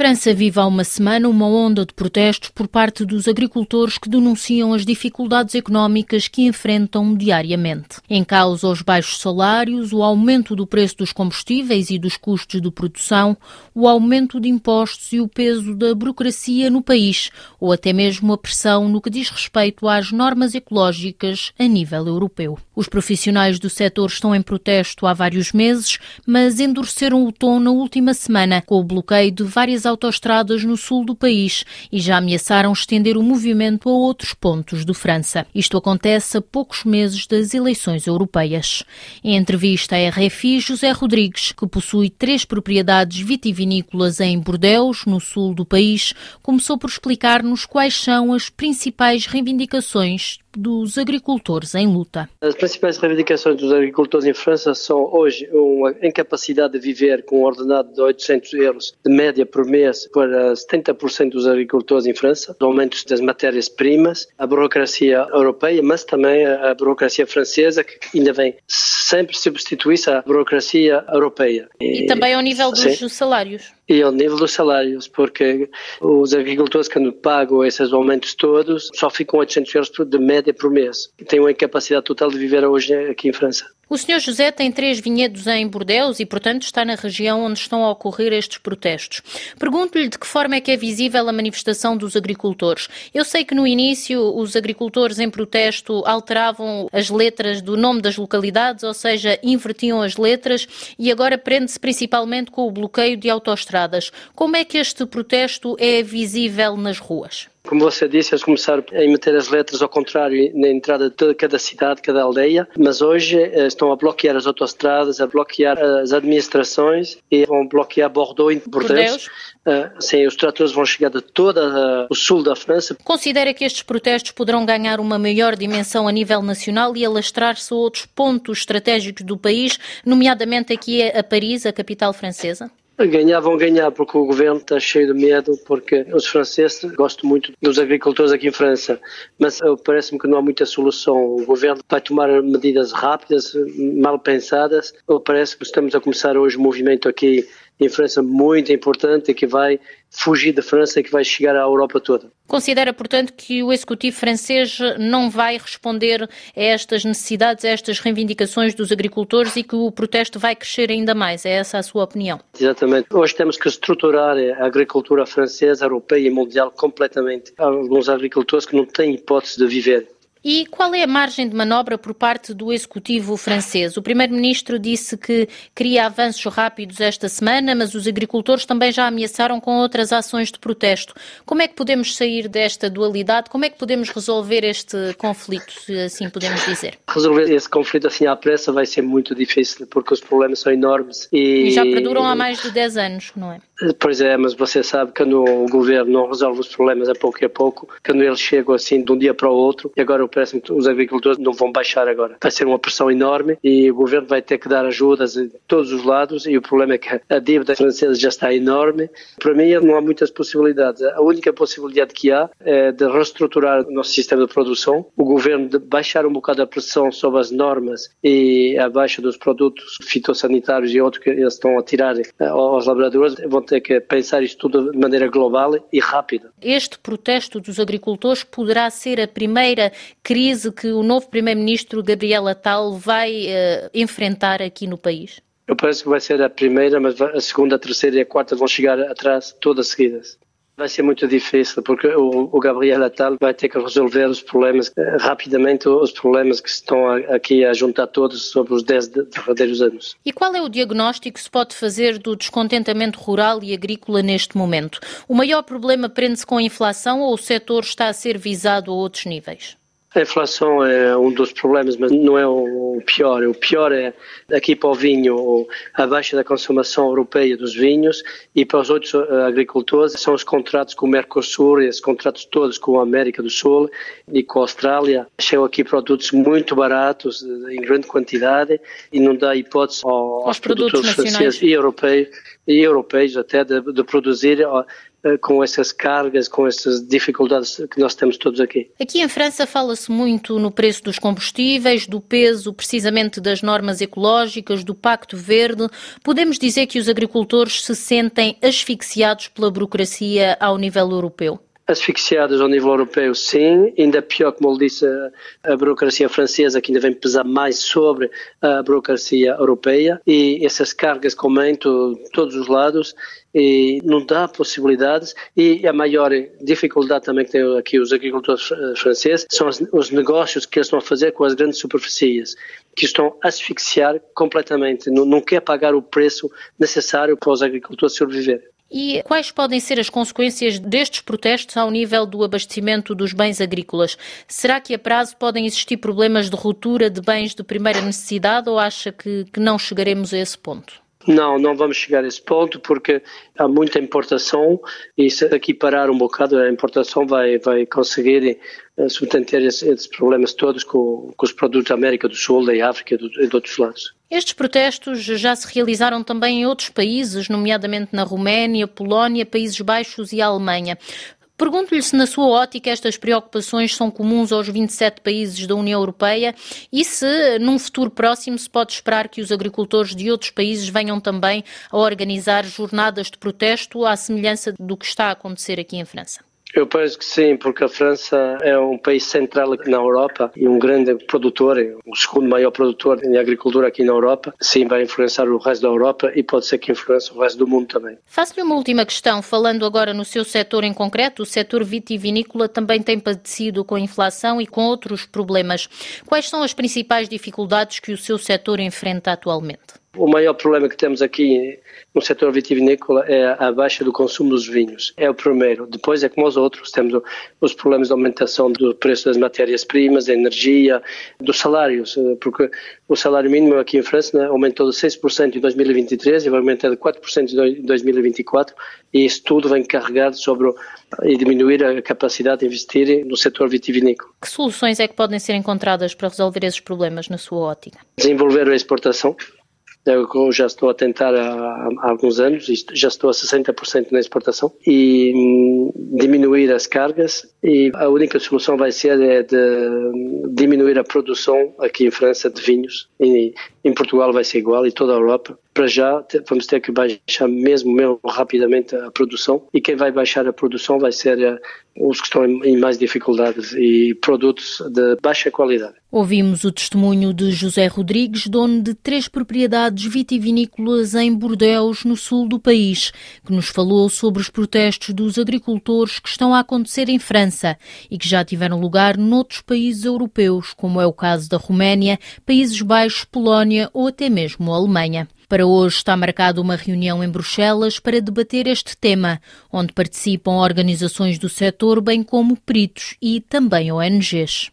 França vive há uma semana uma onda de protestos por parte dos agricultores que denunciam as dificuldades económicas que enfrentam diariamente. Em causa os baixos salários, o aumento do preço dos combustíveis e dos custos de produção, o aumento de impostos e o peso da burocracia no país, ou até mesmo a pressão no que diz respeito às normas ecológicas a nível europeu. Os profissionais do setor estão em protesto há vários meses, mas endureceram o tom na última semana com o bloqueio de várias autoestradas no sul do país e já ameaçaram estender o movimento a outros pontos de França. Isto acontece a poucos meses das eleições europeias. Em entrevista à RFI, José Rodrigues, que possui três propriedades vitivinícolas em Bordeaux, no sul do país, começou por explicar-nos quais são as principais reivindicações dos agricultores em luta. As principais reivindicações dos agricultores em França são hoje uma incapacidade de viver com um ordenado de 800 euros de média por mês para 70% dos agricultores em França, aumentos das matérias-primas, a burocracia europeia, mas também a burocracia francesa que ainda vem sempre substituir-se à burocracia europeia. E, e também ao nível dos sim. salários e ao nível dos salários, porque os agricultores que pagam esses aumentos todos só ficam 800 euros de média por mês. Têm uma incapacidade total de viver hoje aqui em França. O Sr. José tem três vinhedos em Bordeus e, portanto, está na região onde estão a ocorrer estes protestos. Pergunto-lhe de que forma é que é visível a manifestação dos agricultores. Eu sei que no início os agricultores em protesto alteravam as letras do nome das localidades, ou seja, invertiam as letras e agora prende-se principalmente com o bloqueio de autoestradas. Como é que este protesto é visível nas ruas? Como você disse, eles começaram a meter as letras ao contrário na entrada de cada cidade, cada aldeia, mas hoje eh, estão a bloquear as autoestradas, a bloquear as administrações e vão bloquear Bordeaux e Bordeaux. Uh, sim, os tratores vão chegar de todo o sul da França. Considera que estes protestos poderão ganhar uma maior dimensão a nível nacional e alastrar-se a outros pontos estratégicos do país, nomeadamente aqui a Paris, a capital francesa? Ganhar vão ganhar porque o governo está cheio de medo, porque os franceses gostam muito dos agricultores aqui em França, mas parece-me que não há muita solução. O governo vai tomar medidas rápidas, mal pensadas, parece que estamos a começar hoje um movimento aqui em França muito importante que vai fugir da França e que vai chegar à Europa toda. Considera, portanto, que o Executivo francês não vai responder a estas necessidades, a estas reivindicações dos agricultores e que o protesto vai crescer ainda mais? É essa a sua opinião? Exatamente. Hoje temos que estruturar a agricultura francesa, europeia e mundial completamente. Há alguns agricultores que não têm hipótese de viver e qual é a margem de manobra por parte do executivo francês? O primeiro-ministro disse que queria avanços rápidos esta semana, mas os agricultores também já ameaçaram com outras ações de protesto. Como é que podemos sair desta dualidade? Como é que podemos resolver este conflito, se assim podemos dizer? Resolver esse conflito assim à pressa vai ser muito difícil, porque os problemas são enormes. E, e já perduram há mais de 10 anos, não é? Pois é, mas você sabe que quando o governo não resolve os problemas a pouco e a pouco, quando eles chegam assim de um dia para o outro, e agora parece-me que os agricultores não vão baixar agora. Vai ser uma pressão enorme e o governo vai ter que dar ajudas de todos os lados e o problema é que a dívida francesa já está enorme. Para mim não há muitas possibilidades. A única possibilidade que há é de reestruturar o nosso sistema de produção, o governo de baixar um bocado a pressão sobre as normas e a baixa dos produtos fitossanitários e outros que eles estão a tirar eh, aos laboradores, vão ter que pensar isto tudo de maneira global e rápida. Este protesto dos agricultores poderá ser a primeira crise que o novo primeiro-ministro Gabriel Attal vai uh, enfrentar aqui no país? Eu penso que vai ser a primeira, mas a segunda, a terceira e a quarta vão chegar atrás todas seguidas. Vai ser muito difícil, porque o, o Gabriel Attal vai ter que resolver os problemas eh, rapidamente, os problemas que estão aqui a juntar todos sobre os 10 verdadeiros anos. E qual é o diagnóstico que se pode fazer do descontentamento rural e agrícola neste momento? O maior problema prende-se com a inflação ou o setor está a ser visado a outros níveis? A inflação é um dos problemas, mas não é o pior. O pior é aqui para o vinho a baixa da consumação europeia dos vinhos e para os outros eh, agricultores são os contratos com o Mercosul, esses contratos todos com a América do Sul e com a Austrália. Chegam aqui produtos muito baratos, em grande quantidade e não dá hipótese aos, aos produtores, produtores franceses e europeus e europeus até de, de produzir eh, com essas cargas, com essas dificuldades que nós temos todos aqui. Aqui em França fala-se muito no preço dos combustíveis, do peso precisamente das normas ecológicas, do Pacto Verde. Podemos dizer que os agricultores se sentem asfixiados pela burocracia ao nível europeu? asfixiadas ao nível europeu, sim. Ainda pior, como ele disse, a, burocracia francesa, que ainda vem pesar mais sobre a burocracia europeia. E essas cargas que aumentam todos os lados e não dá possibilidades e a maior dificuldade também que têm aqui os agricultores eh, franceses são os negócios que eles estão a fazer com as grandes superfícies que estão a asfixiar completamente, não, não quer pagar o preço necessário para os agricultores sobreviver. E quais podem ser as consequências destes protestos ao nível do abastecimento dos bens agrícolas? Será que a prazo podem existir problemas de ruptura de bens de primeira necessidade ou acha que, que não chegaremos a esse ponto? Não, não vamos chegar a esse ponto porque há muita importação e se aqui parar um bocado a importação vai, vai conseguir uh, subtentar esses, problemas todos com, com, os produtos da América do Sul, da África e de outros lados. Estes protestos já se realizaram também em outros países, nomeadamente na Roménia, Polónia, Países Baixos e Alemanha. Pergunto-lhe se, na sua ótica, estas preocupações são comuns aos 27 países da União Europeia e se, num futuro próximo, se pode esperar que os agricultores de outros países venham também a organizar jornadas de protesto à semelhança do que está a acontecer aqui em França. Eu penso que sim, porque a França é um país central aqui na Europa e um grande produtor, o segundo maior produtor em agricultura aqui na Europa. Sim, vai influenciar o resto da Europa e pode ser que influencie o resto do mundo também. Faço-lhe uma última questão, falando agora no seu setor em concreto. O setor vitivinícola também tem padecido com a inflação e com outros problemas. Quais são as principais dificuldades que o seu setor enfrenta atualmente? O maior problema que temos aqui no setor vitivinícola é a baixa do consumo dos vinhos. É o primeiro. Depois é como os outros, temos os problemas de aumentação do preço das matérias-primas, da energia, dos salários, eh, porque o salário mínimo aqui em França né, aumentou de 6% em 2023 e vai aumentar de 4% em 2024 e isso tudo vem carregado sobre e diminuir a capacidade de investir no setor vitivinícola. Que soluções é que podem ser encontradas para resolver esses problemas na sua ótica? Desenvolver a exportação, eu já estou a tentar há, há alguns anos, já estou a 60% na exportação e hum, diminuir as cargas e a única solução vai ser é de diminuir a produção aqui em França de vinhos e em Portugal vai ser igual e toda a Europa. Para já vamos ter que baixar mesmo, mesmo rapidamente a produção e quem vai baixar a produção vai ser eh, os que estão em mais dificuldades e produtos de baixa qualidade. Ouvimos o testemunho de José Rodrigues, dono de três propriedades vitivinícolas em Bordeaux, no sul do país, que nos falou sobre os protestos dos agricultores que estão a acontecer em França e que já tiveram lugar noutros países europeus, como é o caso da Roménia, Países Baixos, Polónia ou até mesmo a Alemanha. Para hoje está marcada uma reunião em Bruxelas para debater este tema, onde participam organizações do setor, bem como peritos e também ONGs.